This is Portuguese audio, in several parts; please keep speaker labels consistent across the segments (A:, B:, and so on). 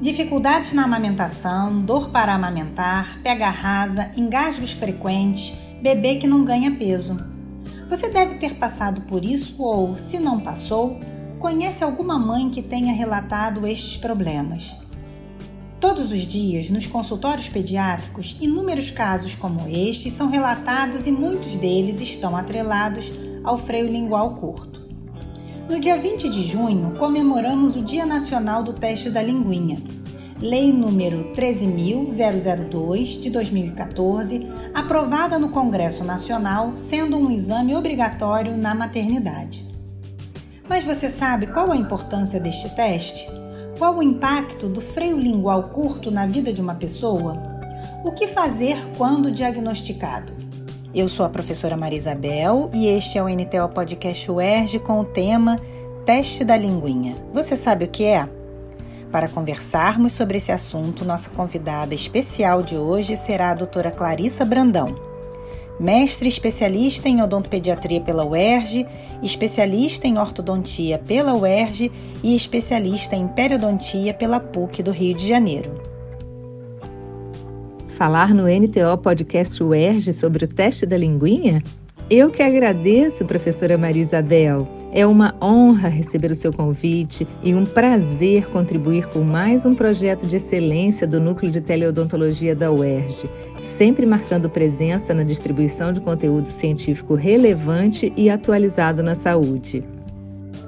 A: Dificuldades na amamentação, dor para amamentar, pega rasa, engasgos frequentes, bebê que não ganha peso. Você deve ter passado por isso ou, se não passou, conhece alguma mãe que tenha relatado estes problemas. Todos os dias, nos consultórios pediátricos, inúmeros casos como estes são relatados e muitos deles estão atrelados ao freio lingual curto. No dia 20 de junho, comemoramos o Dia Nacional do Teste da Linguinha. Lei número 13002 de 2014, aprovada no Congresso Nacional, sendo um exame obrigatório na maternidade. Mas você sabe qual a importância deste teste? Qual o impacto do freio lingual curto na vida de uma pessoa? O que fazer quando diagnosticado? Eu sou a professora Maria Isabel e este é o NTO Podcast UERJ com o tema Teste da Linguinha. Você sabe o que é? Para conversarmos sobre esse assunto, nossa convidada especial de hoje será a doutora Clarissa Brandão, mestre especialista em odontopediatria pela UERJ, especialista em ortodontia pela UERJ e especialista em periodontia pela PUC do Rio de Janeiro.
B: Falar no NTO Podcast UERJ sobre o teste da linguinha? Eu que agradeço, professora Maria Isabel. É uma honra receber o seu convite e um prazer contribuir com mais um projeto de excelência do Núcleo de Teleodontologia da UERJ, sempre marcando presença na distribuição de conteúdo científico relevante e atualizado na saúde.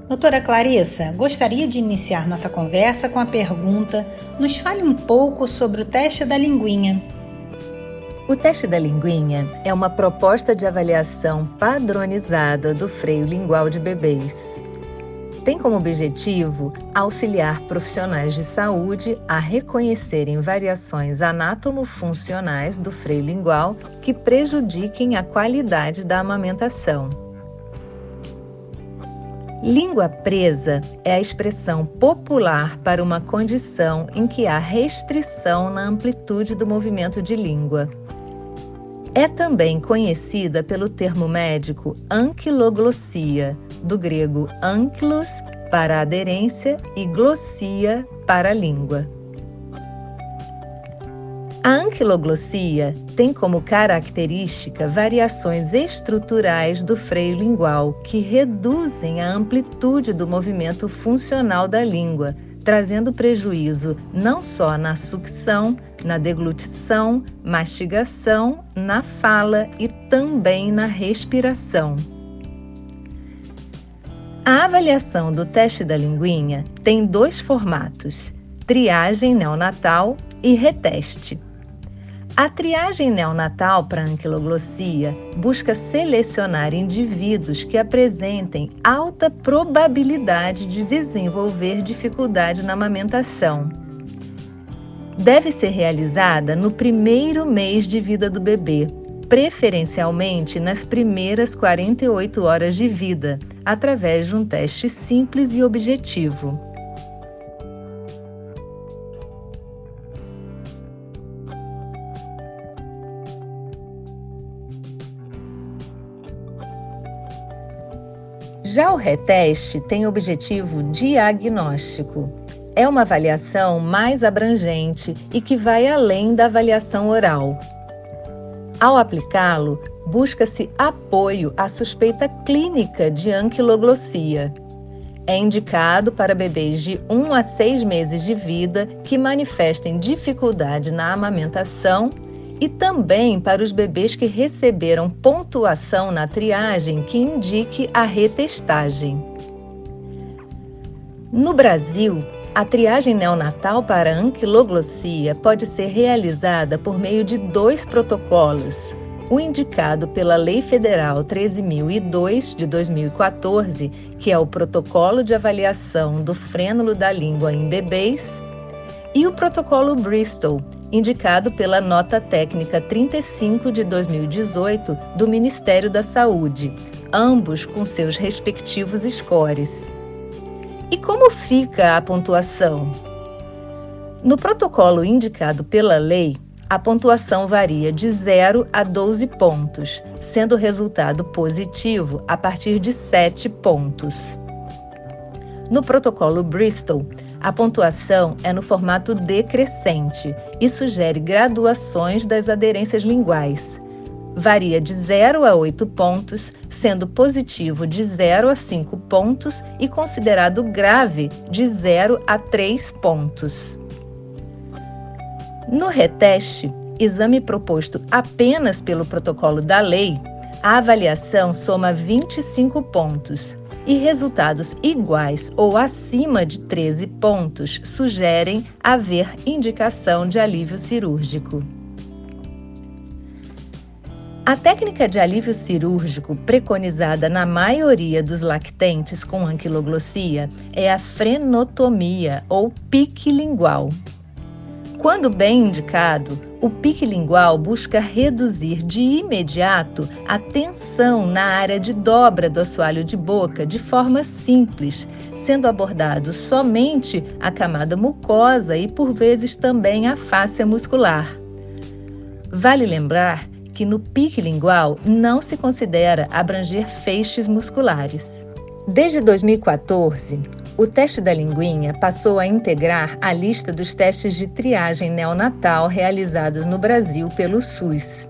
A: Doutora Clarissa, gostaria de iniciar nossa conversa com a pergunta: nos fale um pouco sobre o teste da linguinha.
B: O teste da linguinha é uma proposta de avaliação padronizada do freio lingual de bebês. Tem como objetivo auxiliar profissionais de saúde a reconhecerem variações anátomo-funcionais do freio lingual que prejudiquem a qualidade da amamentação. Língua presa é a expressão popular para uma condição em que há restrição na amplitude do movimento de língua. É também conhecida pelo termo médico anquiloglossia, do grego ankylos para aderência e glossia para língua. A anquiloglossia tem como característica variações estruturais do freio lingual que reduzem a amplitude do movimento funcional da língua, trazendo prejuízo não só na sucção, na deglutição, mastigação, na fala e também na respiração. A avaliação do teste da linguinha tem dois formatos: triagem neonatal e reteste. A triagem neonatal para anquiloglossia busca selecionar indivíduos que apresentem alta probabilidade de desenvolver dificuldade na amamentação deve ser realizada no primeiro mês de vida do bebê, preferencialmente nas primeiras 48 horas de vida, através de um teste simples e objetivo. Já o reteste tem objetivo diagnóstico é uma avaliação mais abrangente e que vai além da avaliação oral. Ao aplicá-lo, busca-se apoio à suspeita clínica de anquiloglossia. É indicado para bebês de 1 a 6 meses de vida que manifestem dificuldade na amamentação e também para os bebês que receberam pontuação na triagem que indique a retestagem. No Brasil, a triagem neonatal para anquiloglossia pode ser realizada por meio de dois protocolos. O indicado pela Lei Federal 13.002 de 2014, que é o Protocolo de Avaliação do Frênulo da Língua em Bebês, e o Protocolo Bristol, indicado pela Nota Técnica 35 de 2018 do Ministério da Saúde, ambos com seus respectivos scores. E como fica a pontuação? No protocolo indicado pela lei, a pontuação varia de 0 a 12 pontos, sendo o resultado positivo a partir de 7 pontos. No protocolo Bristol, A pontuação é no formato decrescente e sugere graduações das aderências linguais. Varia de 0 a 8 pontos, sendo positivo de 0 a 5 pontos e considerado grave de 0 a 3 pontos. No reteste, exame proposto apenas pelo protocolo da lei, a avaliação soma 25 pontos e resultados iguais ou acima de 13 pontos sugerem haver indicação de alívio cirúrgico. A técnica de alívio cirúrgico preconizada na maioria dos lactentes com anquiloglossia é a frenotomia ou pique lingual. Quando bem indicado, o pique lingual busca reduzir de imediato a tensão na área de dobra do assoalho de boca de forma simples, sendo abordado somente a camada mucosa e por vezes também a face muscular. Vale lembrar que no pique lingual não se considera abranger feixes musculares. Desde 2014, o teste da linguinha passou a integrar a lista dos testes de triagem neonatal realizados no Brasil pelo SUS.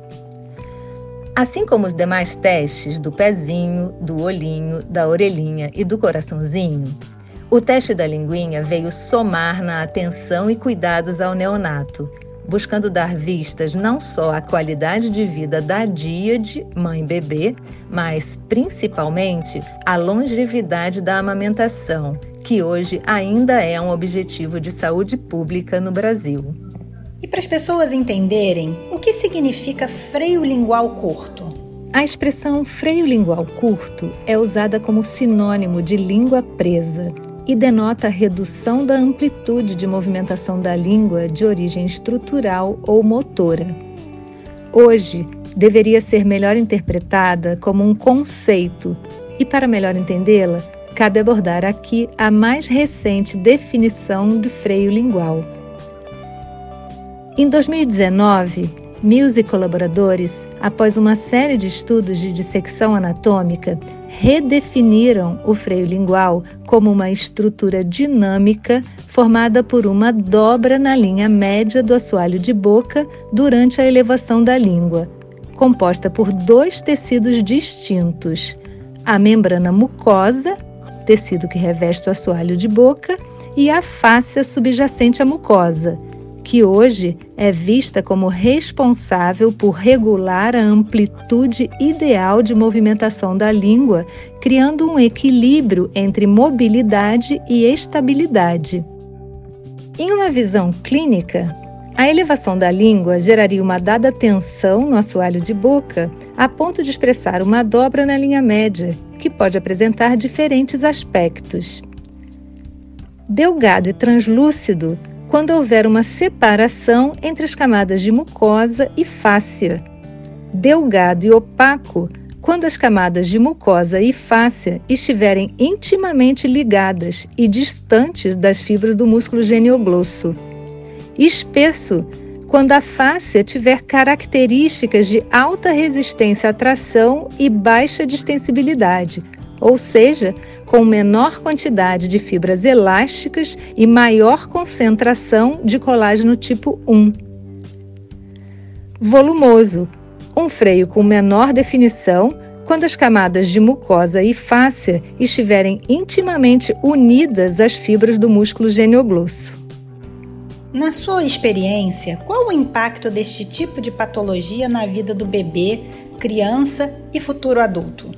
B: Assim como os demais testes do pezinho, do olhinho, da orelhinha e do coraçãozinho, o teste da linguinha veio somar na atenção e cuidados ao neonato, buscando dar vistas não só à qualidade de vida da díade, mãe-bebê, mas principalmente à longevidade da amamentação que hoje ainda é um objetivo de saúde pública no Brasil.
A: E para as pessoas entenderem, o que significa freio lingual curto?
B: A expressão freio lingual curto é usada como sinônimo de língua presa e denota a redução da amplitude de movimentação da língua de origem estrutural ou motora. Hoje, deveria ser melhor interpretada como um conceito, e para melhor entendê-la, cabe abordar aqui a mais recente definição de freio lingual. Em 2019, Mills e colaboradores, após uma série de estudos de dissecção anatômica, redefiniram o freio lingual como uma estrutura dinâmica formada por uma dobra na linha média do assoalho de boca durante a elevação da língua, composta por dois tecidos distintos: a membrana mucosa tecido que reveste o assoalho de boca, e a fáscia subjacente à mucosa, que hoje é vista como responsável por regular a amplitude ideal de movimentação da língua, criando um equilíbrio entre mobilidade e estabilidade. Em uma visão clínica, a elevação da língua geraria uma dada tensão no assoalho de boca, a ponto de expressar uma dobra na linha média, que pode apresentar diferentes aspectos. Delgado e translúcido quando houver uma separação entre as camadas de mucosa e fáscia. Delgado e opaco quando as camadas de mucosa e fáscia estiverem intimamente ligadas e distantes das fibras do músculo genioglosso. Espesso quando a fáscia tiver características de alta resistência à tração e baixa distensibilidade, ou seja, com menor quantidade de fibras elásticas e maior concentração de colágeno tipo 1. Volumoso um freio com menor definição quando as camadas de mucosa e fáscia estiverem intimamente unidas às fibras do músculo genioglosso.
A: Na sua experiência, qual o impacto deste tipo de patologia na vida do bebê, criança e futuro adulto?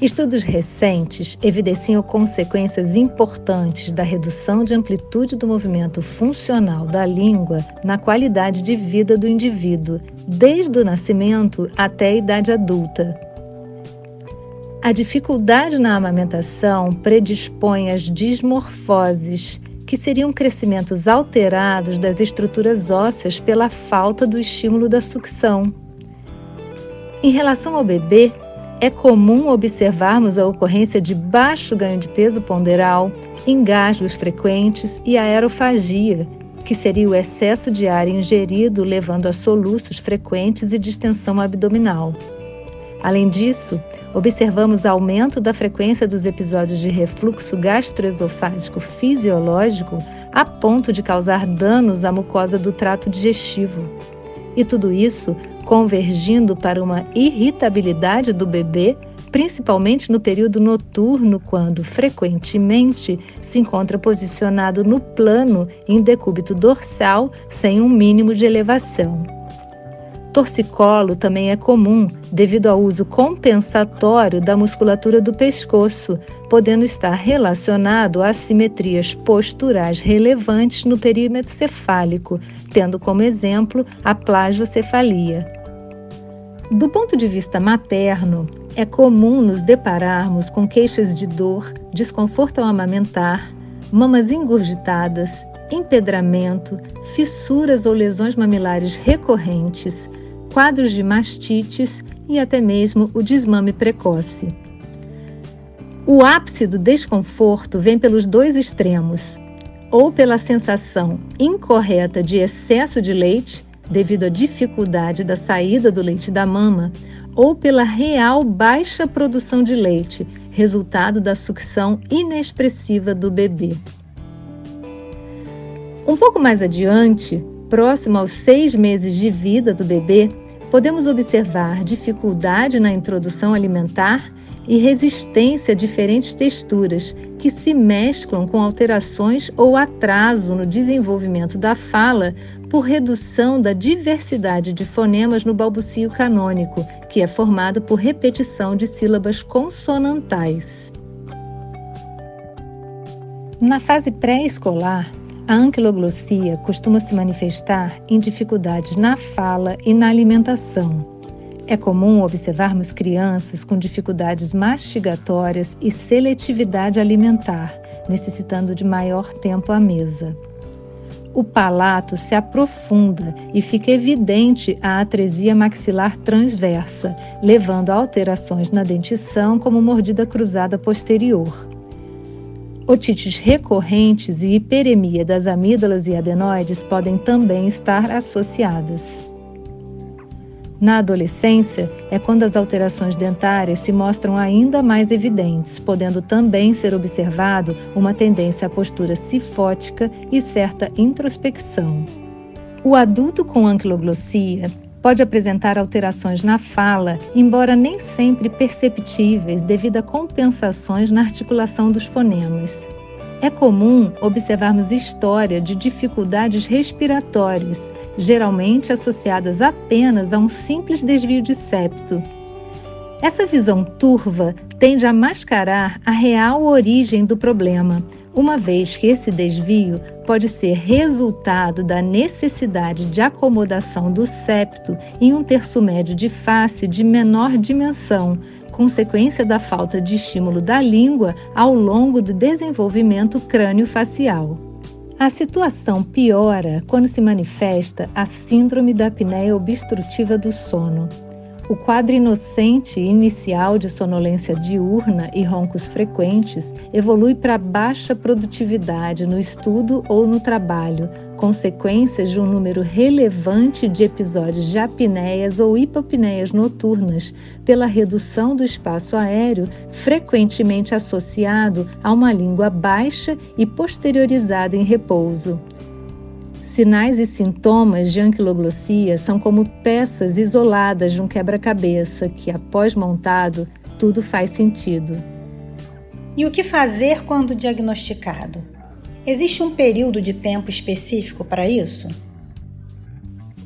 B: Estudos recentes evidenciam consequências importantes da redução de amplitude do movimento funcional da língua na qualidade de vida do indivíduo, desde o nascimento até a idade adulta. A dificuldade na amamentação predispõe às dismorfoses que seriam crescimentos alterados das estruturas ósseas pela falta do estímulo da sucção. Em relação ao bebê, é comum observarmos a ocorrência de baixo ganho de peso ponderal, engasgos frequentes e aerofagia, que seria o excesso de ar ingerido levando a soluços frequentes e distensão abdominal. Além disso, observamos aumento da frequência dos episódios de refluxo gastroesofágico fisiológico a ponto de causar danos à mucosa do trato digestivo. E tudo isso convergindo para uma irritabilidade do bebê, principalmente no período noturno, quando frequentemente se encontra posicionado no plano em decúbito dorsal sem um mínimo de elevação. Torcicolo também é comum devido ao uso compensatório da musculatura do pescoço, podendo estar relacionado a assimetrias posturais relevantes no perímetro cefálico, tendo como exemplo a plagiocefalia. Do ponto de vista materno, é comum nos depararmos com queixas de dor, desconforto ao amamentar, mamas engurgitadas, empedramento, fissuras ou lesões mamilares recorrentes, quadros de mastites e até mesmo o desmame precoce. O ápice do desconforto vem pelos dois extremos, ou pela sensação incorreta de excesso de leite, devido à dificuldade da saída do leite da mama, ou pela real baixa produção de leite, resultado da sucção inexpressiva do bebê. Um pouco mais adiante, próximo aos seis meses de vida do bebê, podemos observar dificuldade na introdução alimentar e resistência a diferentes texturas que se mesclam com alterações ou atraso no desenvolvimento da fala por redução da diversidade de fonemas no balbucio canônico, que é formado por repetição de sílabas consonantais. Na fase pré-escolar, a anquiloglossia costuma se manifestar em dificuldades na fala e na alimentação. É comum observarmos crianças com dificuldades mastigatórias e seletividade alimentar, necessitando de maior tempo à mesa. O palato se aprofunda e fica evidente a atresia maxilar transversa, levando a alterações na dentição, como mordida cruzada posterior. Otites recorrentes e hiperemia das amígdalas e adenoides podem também estar associadas. Na adolescência é quando as alterações dentárias se mostram ainda mais evidentes, podendo também ser observado uma tendência à postura cifótica e certa introspecção. O adulto com anquiloglossia pode apresentar alterações na fala, embora nem sempre perceptíveis devido a compensações na articulação dos fonemas. É comum observarmos história de dificuldades respiratórias, geralmente associadas apenas a um simples desvio de septo. Essa visão turva tende a mascarar a real origem do problema, uma vez que esse desvio pode ser resultado da necessidade de acomodação do septo em um terço médio de face de menor dimensão, consequência da falta de estímulo da língua ao longo do desenvolvimento crânio-facial. A situação piora quando se manifesta a síndrome da apneia obstrutiva do sono. O quadro inocente inicial de sonolência diurna e roncos frequentes evolui para baixa produtividade no estudo ou no trabalho, consequências de um número relevante de episódios de apneias ou hipopneias noturnas, pela redução do espaço aéreo, frequentemente associado a uma língua baixa e posteriorizada em repouso. Sinais e sintomas de anquiloglossia são como peças isoladas de um quebra-cabeça que, após montado, tudo faz sentido.
A: E o que fazer quando diagnosticado? Existe um período de tempo específico para isso?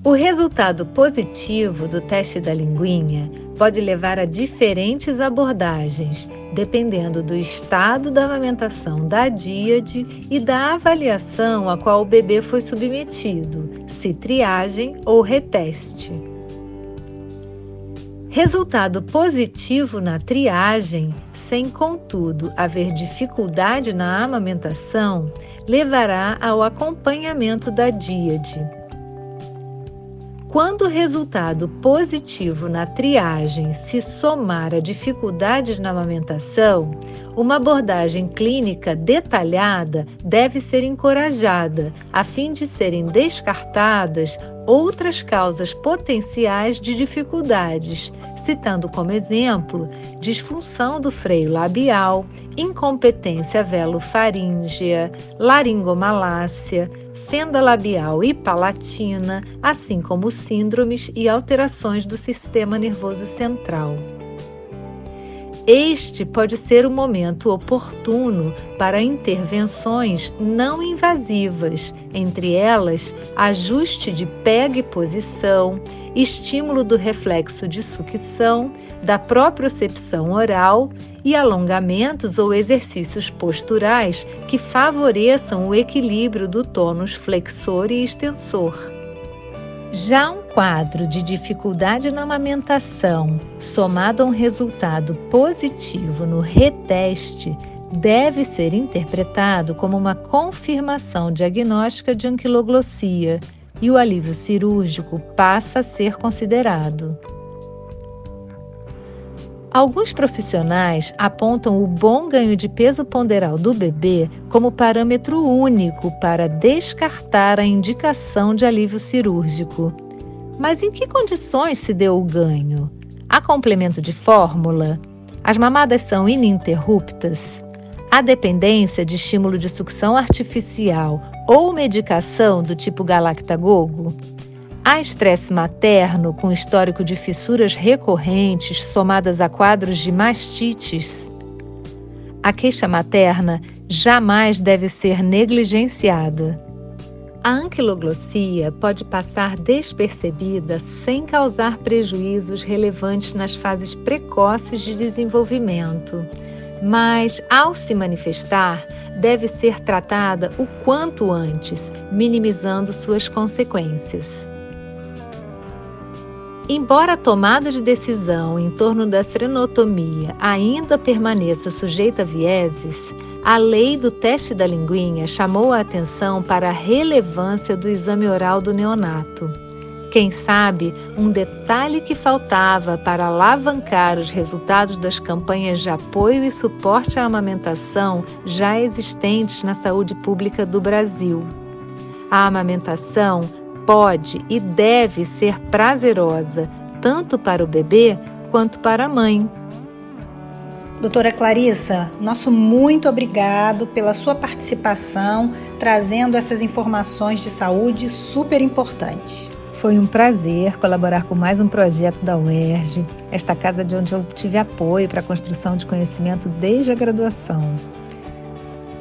B: O resultado positivo do teste da linguinha pode levar a diferentes abordagens, dependendo do estado da amamentação da díade e da avaliação a qual o bebê foi submetido, se triagem ou reteste. Resultado positivo na triagem, sem contudo haver dificuldade na amamentação, levará ao acompanhamento da díade. Quando o resultado positivo na triagem se somar a dificuldades na amamentação, uma abordagem clínica detalhada deve ser encorajada, a fim de serem descartadas outras causas potenciais de dificuldades, citando como exemplo disfunção do freio labial, incompetência velofaríngea, laringomalácia, fenda labial e palatina, assim como síndromes e alterações do sistema nervoso central. Este pode ser o momento oportuno para intervenções não invasivas, entre elas ajuste de pega e posição, estímulo do reflexo de sucção, da propriocepção oral e alongamentos ou exercícios posturais que favoreçam o equilíbrio do tônus flexor e extensor. Já um quadro de dificuldade na amamentação, somado a um resultado positivo no reteste, deve ser interpretado como uma confirmação diagnóstica de anquiloglossia e o alívio cirúrgico passa a ser considerado. Alguns profissionais apontam o bom ganho de peso ponderal do bebê como parâmetro único para descartar a indicação de alívio cirúrgico. Mas em que condições se deu o ganho? Há complemento de fórmula? As mamadas são ininterruptas? Há dependência de estímulo de sucção artificial ou medicação do tipo galactagogo? Há estresse materno com histórico de fissuras recorrentes somadas a quadros de mastites? A queixa materna jamais deve ser negligenciada. A anquiloglossia pode passar despercebida sem causar prejuízos relevantes nas fases precoces de desenvolvimento, mas, ao se manifestar, deve ser tratada o quanto antes, minimizando suas consequências. Embora a tomada de decisão em torno da frenotomia ainda permaneça sujeita a vieses, a lei do teste da linguinha chamou a atenção para a relevância do exame oral do neonato. Quem sabe, um detalhe que faltava para alavancar os resultados das campanhas de apoio e suporte à amamentação já existentes na saúde pública do Brasil. A amamentação pode e deve ser prazerosa, tanto para o bebê quanto para a mãe.
A: Doutora Clarissa, nosso muito obrigado pela sua participação, trazendo essas informações de saúde super importantes.
B: Foi um prazer colaborar com mais um projeto da UERJ, esta casa de onde eu tive apoio para a construção de conhecimento desde a graduação.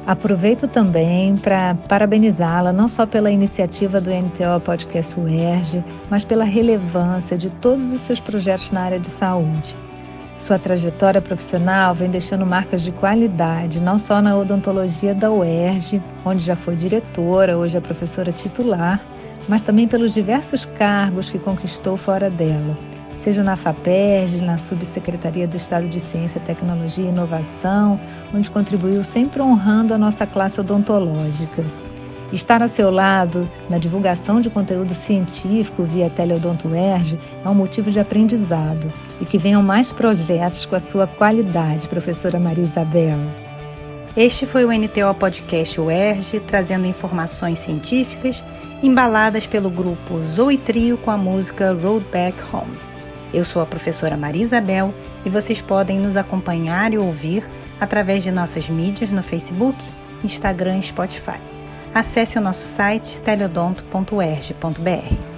B: Aproveito também para parabenizá-la não só pela iniciativa do MTO Podcast UERJ, mas pela relevância de todos os seus projetos na área de saúde. Sua trajetória profissional vem deixando marcas de qualidade, não só na odontologia da UERJ, onde já foi diretora, hoje é professora titular, mas também pelos diversos cargos que conquistou fora dela seja na FAPERJ, na Subsecretaria do Estado de Ciência, Tecnologia e Inovação, onde contribuiu sempre honrando a nossa classe odontológica. Estar a seu lado na divulgação de conteúdo científico via Teleodonto UERJ é um motivo de aprendizado e que venham mais projetos com a sua qualidade, professora Maria Isabel.
A: Este foi o NTO Podcast UERJ, trazendo informações científicas embaladas pelo grupo Zoe Trio com a música Road Back Home. Eu sou a professora Maria Isabel e vocês podem nos acompanhar e ouvir através de nossas mídias no Facebook, Instagram e Spotify. Acesse o nosso site teleodonto.erg.br.